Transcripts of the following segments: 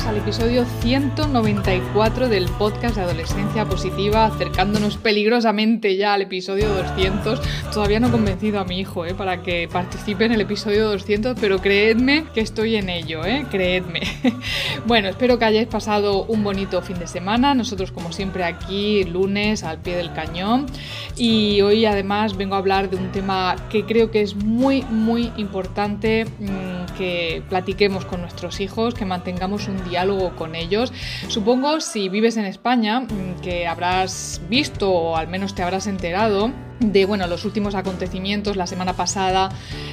bienvenidas al episodio 194 del podcast de Adolescencia Positiva, acercándonos peligrosamente ya al episodio 200. Todavía no he convencido a mi hijo ¿eh? para que participe en el episodio 200, pero creedme que estoy en ello, ¿eh? creedme. bueno, espero que hayáis pasado un bonito fin de semana, nosotros como siempre aquí lunes al pie del cañón y hoy además vengo a hablar de un tema que creo que es muy, muy importante Mm, que platiquemos con nuestros hijos, que mantengamos un diálogo con ellos. Supongo si vives en España mm, que habrás visto o al menos te habrás enterado de bueno, los últimos acontecimientos la semana pasada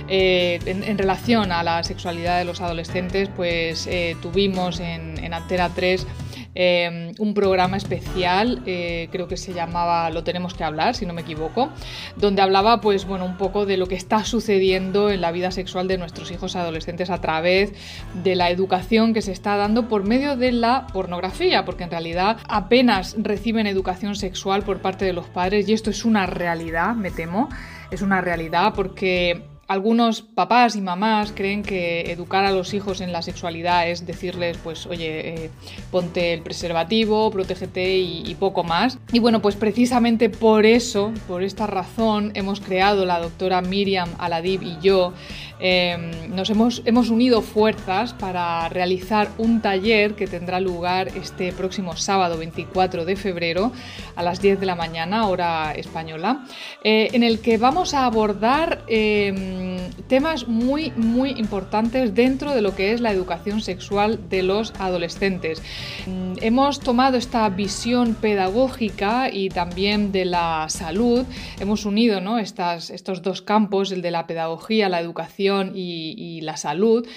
eh, en, relación a la sexualidad de los adolescentes, pues eh, tuvimos en, en Antena 3 Em, un programa especial, eh, creo que se llamaba Lo tenemos que hablar, si no me equivoco, donde hablaba pues bueno, un poco de lo que está sucediendo en la vida sexual de nuestros hijos adolescentes a través de la educación que se está dando por medio de la pornografía, porque en realidad apenas reciben educación sexual por parte de los padres y esto es una realidad, me temo, es una realidad porque algunos papás y mamás creen que educar a los hijos en la sexualidad es decirles, pues, oye, eh, ponte el preservativo, protégete y, poco más. Y bueno, pues precisamente por eso, por esta razón, hemos creado la doctora Miriam Aladib y yo Em, nos hemos, hemos unido fuerzas para realizar un taller que tendrá lugar este próximo sábado 24 de febrero a las 10 de la mañana, hora española, eh, en el que vamos a abordar em, temas muy, muy importantes dentro de lo que es la educación sexual de los adolescentes. Mm, hemos tomado esta visión pedagógica y también de la salud, hemos unido ¿no? Estas, estos dos campos, el de la pedagogía, la educación, y, la salud,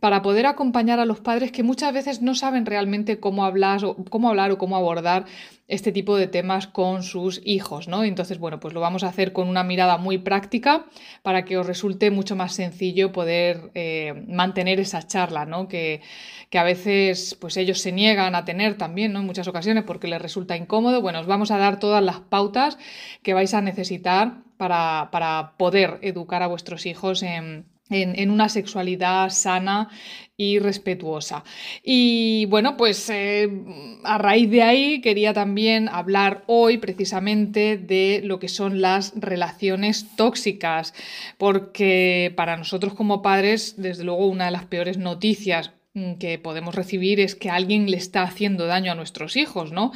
para poder acompañar a los padres que muchas veces no saben realmente cómo hablar, o, cómo hablar o cómo abordar este tipo de temas con sus hijos, ¿no? Entonces, bueno, pues lo vamos a hacer con una mirada muy práctica para que os resulte mucho más sencillo poder eh, mantener esa charla, ¿no? Que, que, a veces pues ellos se niegan a tener también, ¿no? En muchas ocasiones porque les resulta incómodo. Bueno, os vamos a dar todas las pautas que vais a necesitar para, para poder educar a vuestros hijos en en, una sexualidad sana y respetuosa. Y bueno, pues eh, a raíz de ahí quería también hablar hoy precisamente de lo que son las relaciones tóxicas, porque para nosotros como padres, desde luego, una de las peores noticias que podemos recibir es que alguien le está haciendo daño a nuestros hijos, ¿no?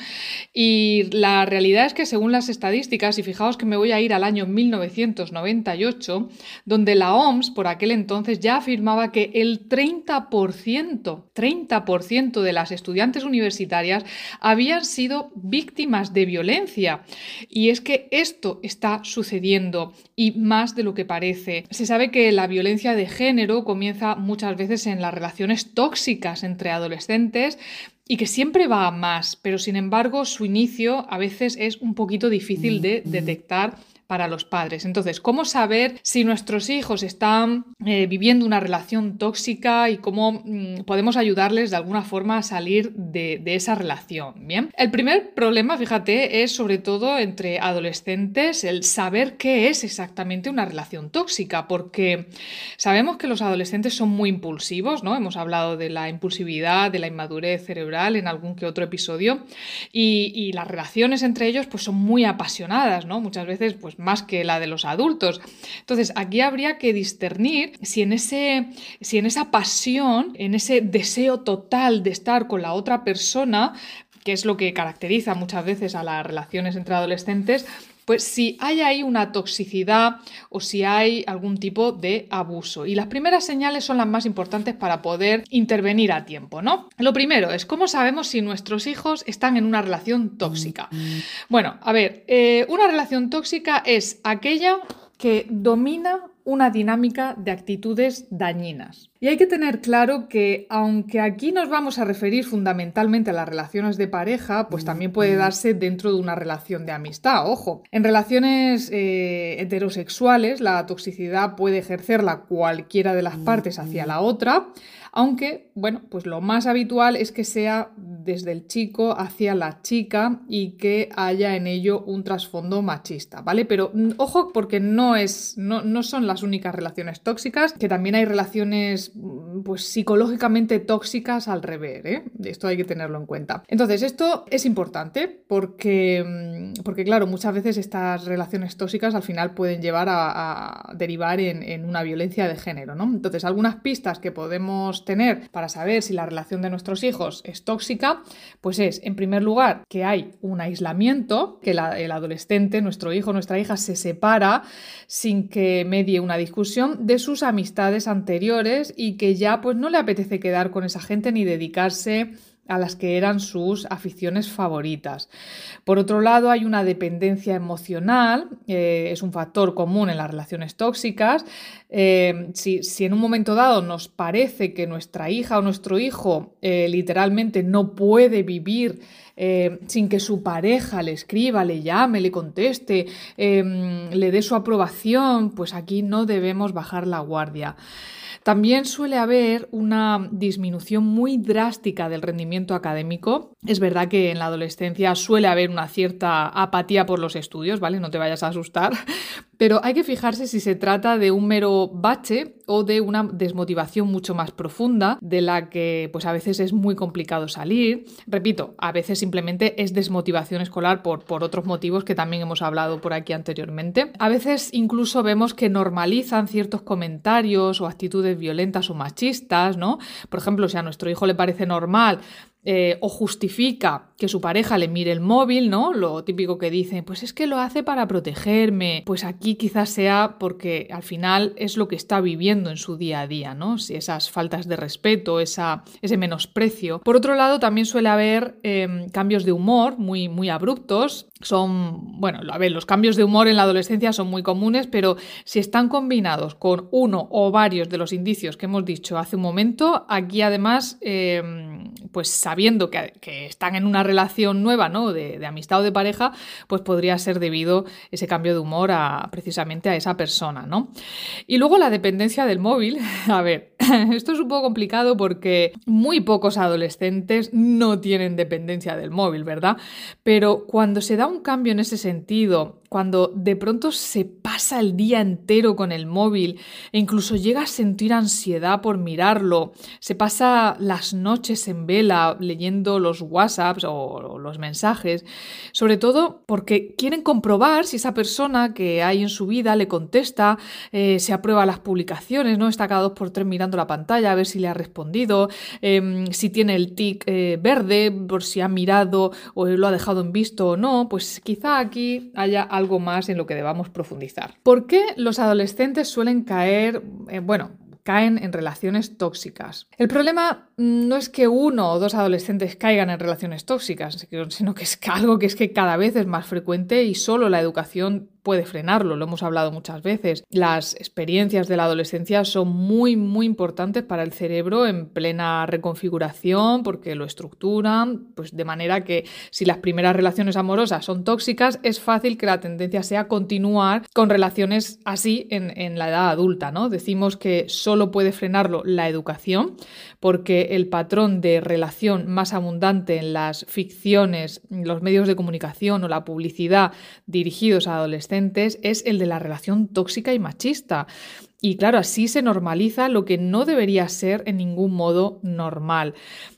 Y la realidad es que según las estadísticas, y fijaos que me voy a ir al año 1998, donde la OMS por aquel entonces ya afirmaba que el 30%, 30% de las estudiantes universitarias habían sido víctimas de violencia. Y es que esto está sucediendo y más de lo que parece. Se sabe que la violencia de género comienza muchas veces en las relaciones tóxicas tóxicas entre adolescentes y que siempre va a más, pero sin embargo su inicio a veces es un poquito difícil de detectar para los padres. Entonces, ¿cómo saber si nuestros hijos están eh, viviendo una relación tóxica y cómo mm, podemos ayudarles de alguna forma a salir de, esa relación? Bien, el primer problema, fíjate, es sobre todo entre adolescentes el saber qué es exactamente una relación tóxica, porque sabemos que los adolescentes son muy impulsivos, ¿no? Hemos hablado de la impulsividad, de la inmadurez cerebral en algún que otro episodio, y, y las relaciones entre ellos pues son muy apasionadas, ¿no? Muchas veces pues más que la de los adultos. Entonces, aquí habría que discernir si en, ese, si en esa pasión, en ese deseo total de estar con la otra persona, que es lo que caracteriza muchas veces a las relaciones entre adolescentes, pues si hay ahí una toxicidad o si hay algún tipo de abuso. Y las primeras señales son las más importantes para poder intervenir a tiempo, ¿no? Lo primero es cómo sabemos si nuestros hijos están en una relación tóxica. Bueno, a ver, eh, una relación tóxica es aquella que domina una dinámica de actitudes dañinas. Y hay que tener claro que aunque aquí nos vamos a referir fundamentalmente a las relaciones de pareja, pues también puede darse dentro de una relación de amistad. Ojo, en relaciones eh, heterosexuales la toxicidad puede ejercerla cualquiera de las partes hacia la otra aunque, bueno, pues lo más habitual es que sea desde el chico hacia la chica y que haya en ello un trasfondo machista, ¿vale? Pero mm, ojo porque no, es, no, no son las únicas relaciones tóxicas, que también hay relaciones mm, pues psicológicamente tóxicas al revés, ¿eh? Esto hay que tenerlo en cuenta. Entonces, esto es importante porque, mm, porque claro, muchas veces estas relaciones tóxicas al final pueden llevar a, derivar en, en una violencia de género, ¿no? Entonces, algunas pistas que podemos tener para saber si la relación de nuestros hijos es tóxica, pues es, en primer lugar, que hay un aislamiento, que el adolescente, nuestro hijo, nuestra hija, se separa sin que medie una discusión de sus amistades anteriores y que ya pues no le apetece quedar con esa gente ni dedicarse a las que eran sus aficiones favoritas. Por otro lado, hay una dependencia emocional, eh, es un factor común en las relaciones tóxicas. Eh, si, en un momento dado nos parece que nuestra hija o nuestro hijo eh, literalmente no puede vivir sin que su pareja le escriba, le llame, le conteste, le dé su aprobación, pues aquí no debemos bajar la guardia. También suele haber una disminución muy drástica del rendimiento académico. Es verdad que en la adolescencia suele haber una cierta apatía por los estudios, ¿vale? No te vayas a asustar, pero hay que fijarse si se trata de un mero bache o de una desmotivación mucho más profunda, de la que pues a veces es muy complicado salir. Repito, a veces simplemente es desmotivación escolar por, por otros motivos que también hemos hablado por aquí anteriormente. A veces incluso vemos que normalizan ciertos comentarios o actitudes violentas o machistas, ¿no? Por ejemplo, si a nuestro hijo le parece normal eh, o justifica que su pareja le mire el móvil, ¿no? Lo típico que dice, pues es que lo hace para protegerme. Pues aquí quizás sea porque al final es lo que está viviendo en su día a día, ¿no? Si esas faltas de respeto, esa, ese menosprecio. Por otro lado, también suele haber em, cambios de humor muy, muy abruptos. Son, bueno, a ver, los cambios de humor en la adolescencia son muy comunes, pero si están combinados con uno o varios de los indicios que hemos dicho hace un momento, aquí además, em, pues sabiendo que, están en una relación nueva, ¿no? De, amistad o de pareja, pues podría ser debido ese cambio de humor a precisamente a esa persona, ¿no? Y luego la dependencia del móvil. A ver, esto es un poco complicado porque muy pocos adolescentes no tienen dependencia del móvil, ¿verdad? Pero cuando se da un cambio en ese sentido, cuando de pronto se pasa el día entero con el móvil e incluso llega a sentir ansiedad por mirarlo, se pasa las noches en vela leyendo los WhatsApps o los mensajes, sobre todo porque quieren comprobar si esa persona que hay en su vida le contesta, eh, se aprueba las publicaciones, ¿no? Está cada dos por tres mirando la pantalla a ver si le ha respondido, em, si tiene el tic eh, verde, por si ha mirado o lo ha dejado en visto o no, pues quizá aquí haya algo más en lo que debamos profundizar. ¿Por qué los adolescentes suelen caer, eh, bueno, caen en relaciones tóxicas. El problema no es que uno o dos adolescentes caigan en relaciones tóxicas, sino que es algo que es que cada vez es más frecuente y solo la educación puede frenarlo, lo hemos hablado muchas veces. Las experiencias de la adolescencia son muy, muy importantes para el cerebro en plena reconfiguración porque lo estructuran, pues de manera que si las primeras relaciones amorosas son tóxicas, es fácil que la tendencia sea continuar con relaciones así en, en la edad adulta, ¿no? Decimos que solo puede frenarlo la educación porque el patrón de relación más abundante en las ficciones, los medios de comunicación o la publicidad dirigidos a adolescentes es el de la relación tóxica y machista. Y claro, así se normaliza lo que no debería ser en ningún modo normal.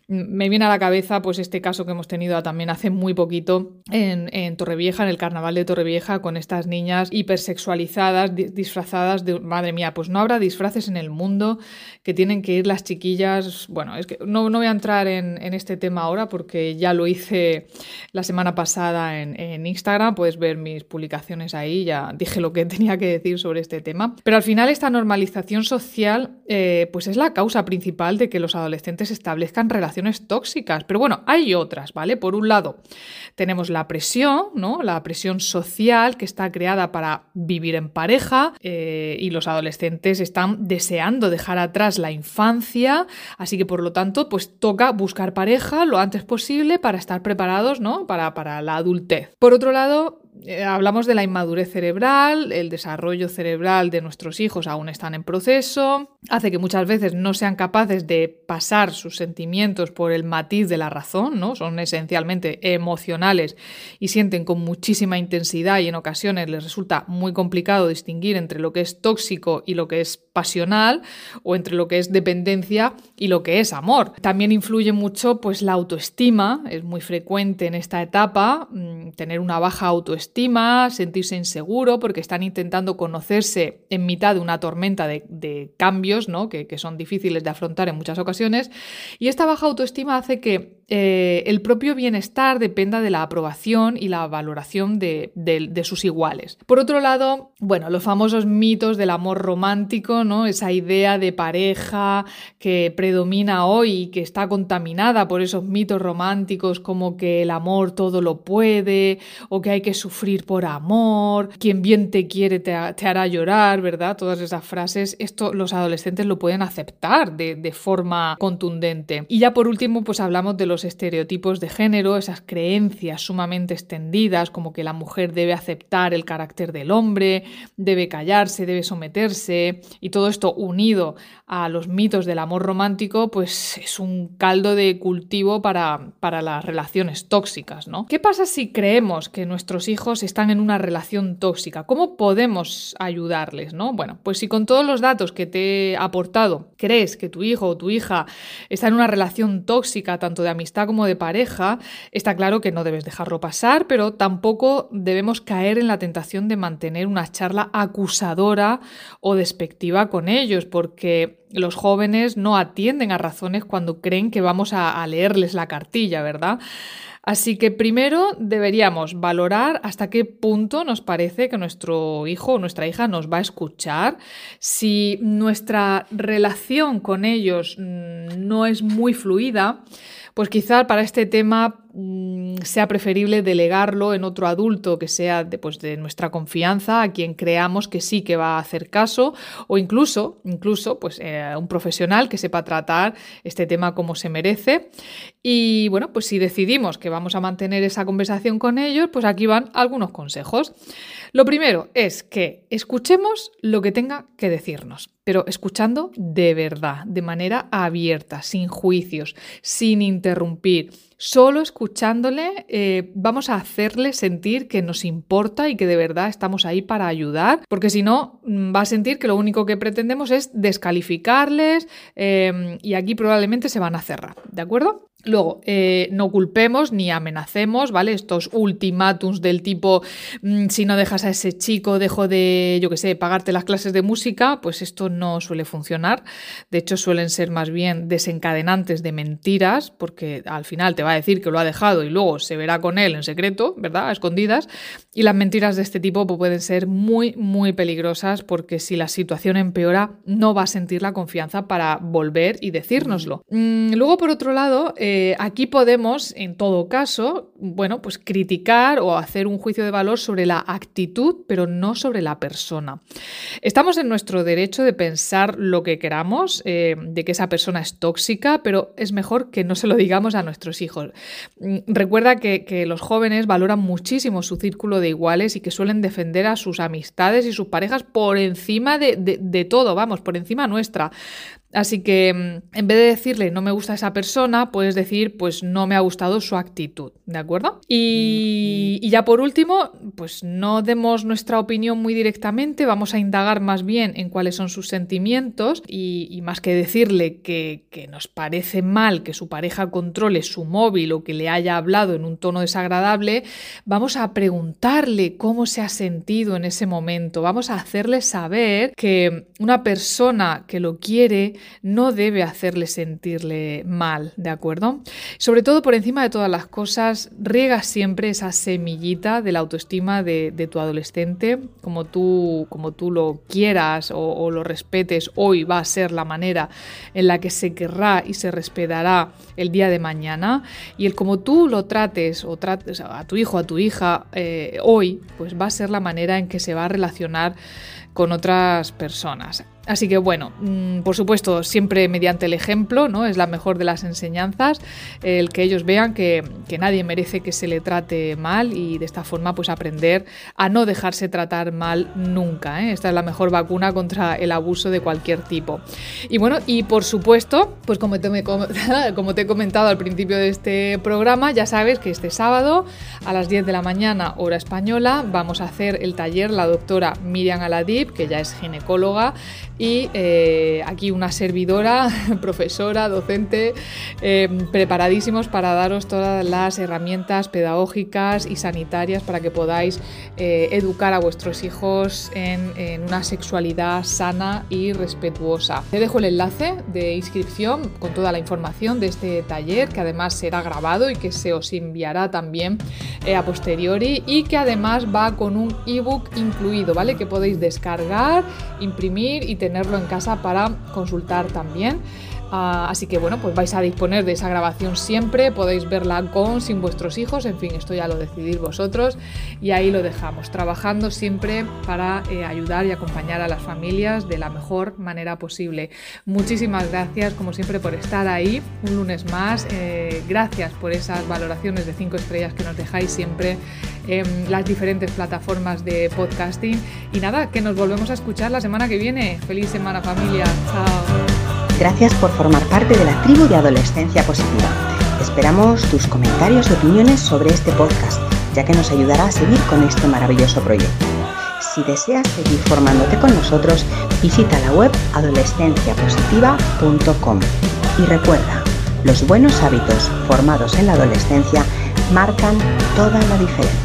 Me viene a la cabeza pues este caso que hemos tenido también hace muy poquito en, Torrevieja, en el carnaval de Torrevieja, con estas niñas hipersexualizadas, disfrazadas de... Madre mía, pues no habrá disfraces en el mundo que tienen que ir las chiquillas... Bueno, es que no, no voy a entrar en, este tema ahora porque ya lo hice la semana pasada en, en Instagram, puedes ver mis publicaciones ahí, ya dije lo que tenía que decir sobre este tema. Pero al final esta normalización social eh, pues es la causa principal de que los adolescentes establezcan relaciones tóxicas. Pero bueno, hay otras, ¿vale? Por un lado, tenemos la presión, ¿no? La presión social que está creada para vivir en pareja eh, y los adolescentes están deseando dejar atrás la infancia, así que por lo tanto, pues toca buscar pareja lo antes posible para estar preparados, ¿no? Para, para la adultez. Por otro lado, eh, hablamos de la inmadurez cerebral, el desarrollo cerebral de nuestros hijos aún están en proceso, hace que muchas veces no sean capaces de pasar sus sentimientos por el matiz de la razón, ¿no? Son esencialmente emocionales y sienten con muchísima intensidad y en ocasiones les resulta muy complicado distinguir entre lo que es tóxico y lo que es pasional o entre lo que es dependencia y lo que es amor. También influye mucho pues la autoestima, es muy frecuente en esta etapa mm, tener una baja autoestima estima, sentirse inseguro porque están intentando conocerse en mitad de una tormenta de, cambios ¿no? que, que son difíciles de afrontar en muchas ocasiones. Y esta baja autoestima hace que eh, el propio bienestar dependa de la aprobación y la valoración de, sus iguales. Por otro lado, bueno, los famosos mitos del amor romántico, ¿no? Esa idea de pareja que predomina hoy y que está contaminada por esos mitos románticos como que el amor todo lo puede o que hay que sufrir por amor, quien bien te quiere te, hará llorar, ¿verdad? Todas esas frases, esto los adolescentes lo pueden aceptar de, de forma contundente. Y ya por último, pues hablamos de los los estereotipos de género, esas creencias sumamente extendidas, como que la mujer debe aceptar el carácter del hombre, debe callarse, debe someterse, y todo esto unido a los mitos del amor romántico, pues es un caldo de cultivo para, para las relaciones tóxicas, ¿no? ¿Qué pasa si creemos que nuestros hijos están en una relación tóxica? ¿Cómo podemos ayudarles, no? Bueno, pues si con todos los datos que te he aportado crees que tu hijo o tu hija está en una relación tóxica, tanto de amistad amistad como de pareja, está claro que no debes dejarlo pasar, pero tampoco debemos caer en la tentación de mantener una charla acusadora o despectiva con ellos, porque los jóvenes no atienden a razones cuando creen que vamos a, leerles la cartilla, ¿verdad? Así que primero deberíamos valorar hasta qué punto nos parece que nuestro hijo o nuestra hija nos va a escuchar, si nuestra relación con ellos mm, no es muy fluida, pues quizá para este tema mm, sea preferible delegarlo en otro adulto que sea de, pues, de, nuestra confianza, a quien creamos que sí que va a hacer caso, o incluso, incluso pues, eh, un profesional que sepa tratar este tema como se merece. Y bueno, pues si decidimos que vamos a mantener esa conversación con ellos, pues aquí van algunos consejos. Lo primero es que escuchemos lo que tenga que decirnos, pero escuchando de verdad, de manera abierta, sin juicios, sin interrumpir. Solo escuchándole eh, vamos a hacerle sentir que nos importa y que de verdad estamos ahí para ayudar, porque si no mm, va a sentir que lo único que pretendemos es descalificarles eh, y aquí probablemente se van a cerrar, ¿de acuerdo? Luego, eh, no culpemos ni amenacemos, ¿vale? Estos ultimátums del tipo, mm, si no dejas a ese chico, dejo de, yo qué sé, pagarte las clases de música, pues esto no suele funcionar. De hecho, suelen ser más bien desencadenantes de mentiras, porque al final te va a decir que lo ha dejado y luego se verá con él en secreto, ¿verdad? A escondidas. Y las mentiras de este tipo pues, pueden ser muy, muy peligrosas, porque si la situación empeora, no va a sentir la confianza para volver y decírnoslo. Mm, luego, por otro lado, eh, eh, aquí podemos, en todo caso, bueno, pues criticar o hacer un juicio de valor sobre la actitud, pero no sobre la persona. Estamos en nuestro derecho de pensar lo que queramos, eh, de que esa persona es tóxica, pero es mejor que no se lo digamos a nuestros hijos. Mm, recuerda que, los jóvenes valoran muchísimo su círculo de iguales y que suelen defender a sus amistades y sus parejas por encima de todo, vamos, por encima nuestra. Así que mm, en vez de decirle no me gusta esa persona, puedes decir pues no me ha gustado su actitud, ¿de acuerdo? Y, ya por último, pues no demos nuestra opinión muy directamente, vamos a indagar más bien en cuáles son sus sentimientos y, más que decirle que, que, nos parece mal que su pareja controle su móvil o que le haya hablado en un tono desagradable, vamos a preguntarle cómo se ha sentido en ese momento, vamos a hacerle saber que una persona que lo quiere, no debe hacerle sentirle mal, ¿de acuerdo? Sobre todo por encima de todas las cosas, riega siempre esa semillita de la autoestima de, tu adolescente, como tú, como tú lo quieras o, lo respetes, hoy va a ser la manera en la que se querrá y se respetará el día de mañana. Y el como tú lo trates o trates a tu hijo, a tu hija eh, hoy, pues va a ser la manera en que se va a relacionar con otras personas. Así que bueno, mm, por supuesto, siempre mediante el ejemplo, ¿no? Es la mejor de las enseñanzas, el que ellos vean que, nadie merece que se le trate mal y de esta forma pues aprender a no dejarse tratar mal nunca. ¿eh? Esta es la mejor vacuna contra el abuso de cualquier tipo. Y bueno, y por supuesto, pues como te, como te he comentado al principio de este programa, ya sabes que este sábado a las 10 de la mañana, hora española, vamos a hacer el taller la doctora Miriam Aladib, que ya es ginecóloga, y eh, aquí una servidora, profesora, docente, eh, preparadísimos para daros todas las herramientas pedagógicas y sanitarias para que podáis eh, educar a vuestros hijos en, una sexualidad sana y respetuosa. Te dejo el enlace de inscripción con toda la información de este taller que además será grabado y que se os enviará también a posteriori y que además va con un ebook incluido, ¿vale? Que podéis descargar, imprimir y tenerlo en casa para consultar también. Ah, así que bueno, pues vais a disponer de esa grabación siempre, podéis verla con, sin vuestros hijos, en fin, esto ya lo decidís vosotros y ahí lo dejamos, trabajando siempre para eh, ayudar y acompañar a las familias de la mejor manera posible. Muchísimas gracias como siempre por estar ahí un lunes más, eh, gracias por esas valoraciones de 5 estrellas que nos dejáis siempre en las diferentes plataformas de podcasting y nada, que nos volvemos a escuchar la semana que viene. Feliz semana familia, chao. Gracias por formar parte de la tribu de Adolescencia Positiva. Esperamos tus comentarios y opiniones sobre este podcast, ya que nos ayudará a seguir con este maravilloso proyecto. Si deseas seguir formándote con nosotros, visita la web adolescenciapositiva.com. Y recuerda, los buenos hábitos formados en la adolescencia marcan toda la diferencia.